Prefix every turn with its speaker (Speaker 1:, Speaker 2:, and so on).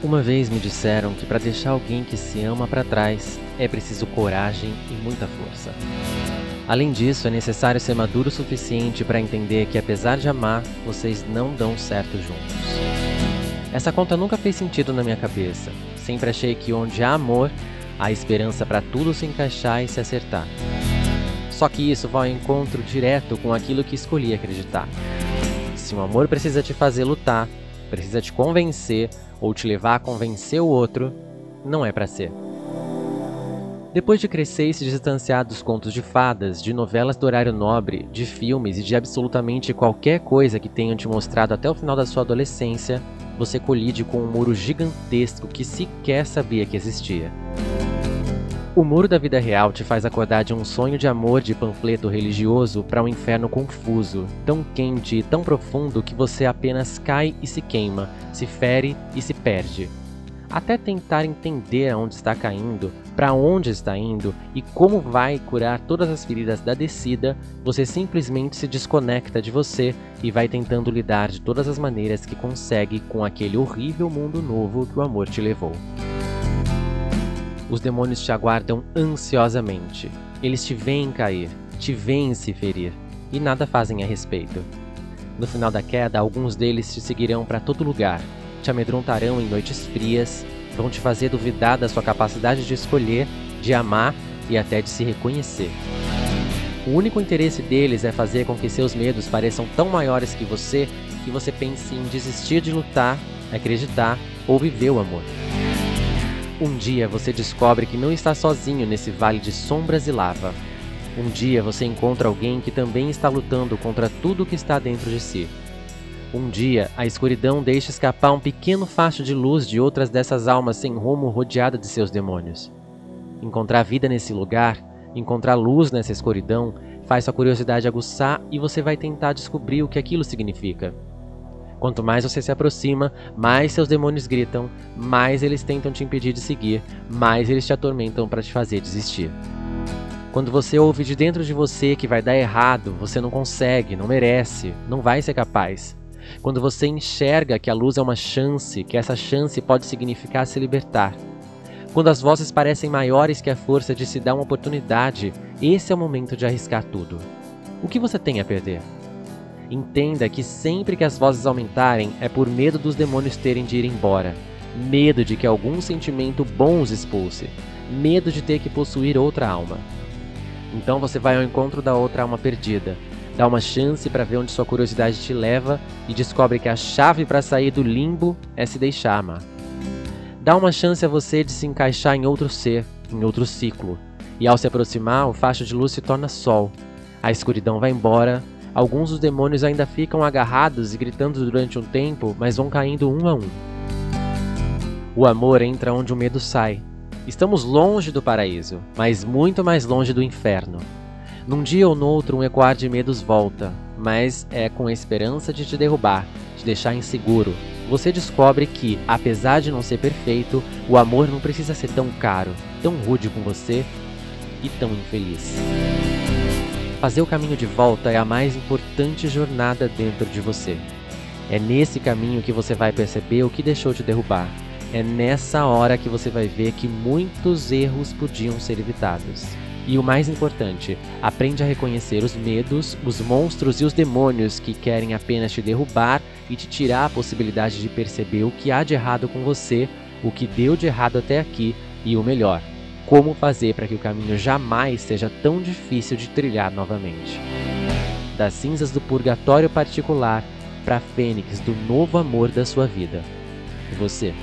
Speaker 1: Uma vez me disseram que para deixar alguém que se ama para trás é preciso coragem e muita força. Além disso, é necessário ser maduro o suficiente para entender que, apesar de amar, vocês não dão certo juntos. Essa conta nunca fez sentido na minha cabeça. Sempre achei que onde há amor, há esperança para tudo se encaixar e se acertar. Só que isso vai ao encontro direto com aquilo que escolhi acreditar. Se o amor precisa te fazer lutar, precisa te convencer ou te levar a convencer o outro, não é para ser. Depois de crescer e se distanciar dos contos de fadas, de novelas do horário nobre, de filmes e de absolutamente qualquer coisa que tenham te mostrado até o final da sua adolescência, você colide com um muro gigantesco que sequer sabia que existia. O muro da vida real te faz acordar de um sonho de amor de panfleto religioso para um inferno confuso, tão quente e tão profundo que você apenas cai e se queima, se fere e se perde. Até tentar entender aonde está caindo, para onde está indo e como vai curar todas as feridas da descida, você simplesmente se desconecta de você e vai tentando lidar de todas as maneiras que consegue com aquele horrível mundo novo que o amor te levou. Os demônios te aguardam ansiosamente. Eles te veem cair, te veem se ferir, e nada fazem a respeito. No final da queda, alguns deles te seguirão para todo lugar, te amedrontarão em noites frias, vão te fazer duvidar da sua capacidade de escolher, de amar e até de se reconhecer. O único interesse deles é fazer com que seus medos pareçam tão maiores que você que você pense em desistir de lutar, acreditar ou viver o amor. Um dia você descobre que não está sozinho nesse vale de sombras e lava. Um dia você encontra alguém que também está lutando contra tudo que está dentro de si. Um dia, a escuridão deixa escapar um pequeno facho de luz de outras dessas almas sem rumo rodeada de seus demônios. Encontrar vida nesse lugar, encontrar luz nessa escuridão, faz sua curiosidade aguçar e você vai tentar descobrir o que aquilo significa. Quanto mais você se aproxima, mais seus demônios gritam, mais eles tentam te impedir de seguir, mais eles te atormentam para te fazer desistir. Quando você ouve de dentro de você que vai dar errado, você não consegue, não merece, não vai ser capaz. Quando você enxerga que a luz é uma chance, que essa chance pode significar se libertar. Quando as vozes parecem maiores que a força de se dar uma oportunidade, esse é o momento de arriscar tudo. O que você tem a perder? Entenda que sempre que as vozes aumentarem é por medo dos demônios terem de ir embora, medo de que algum sentimento bom os expulse, medo de ter que possuir outra alma. Então você vai ao encontro da outra alma perdida, dá uma chance para ver onde sua curiosidade te leva e descobre que a chave para sair do limbo é se deixar amar. Dá uma chance a você de se encaixar em outro ser, em outro ciclo, e ao se aproximar, o facho de luz se torna sol. A escuridão vai embora Alguns dos demônios ainda ficam agarrados e gritando durante um tempo, mas vão caindo um a um. O amor entra onde o medo sai. Estamos longe do paraíso, mas muito mais longe do inferno. Num dia ou no outro, um ecoar de medos volta, mas é com a esperança de te derrubar, te deixar inseguro. Você descobre que, apesar de não ser perfeito, o amor não precisa ser tão caro, tão rude com você e tão infeliz. Fazer o caminho de volta é a mais importante jornada dentro de você. É nesse caminho que você vai perceber o que deixou de derrubar. É nessa hora que você vai ver que muitos erros podiam ser evitados. E o mais importante, aprende a reconhecer os medos, os monstros e os demônios que querem apenas te derrubar e te tirar a possibilidade de perceber o que há de errado com você, o que deu de errado até aqui e o melhor, como fazer para que o caminho jamais seja tão difícil de trilhar novamente. Das cinzas do purgatório particular para a fênix do novo amor da sua vida. Você?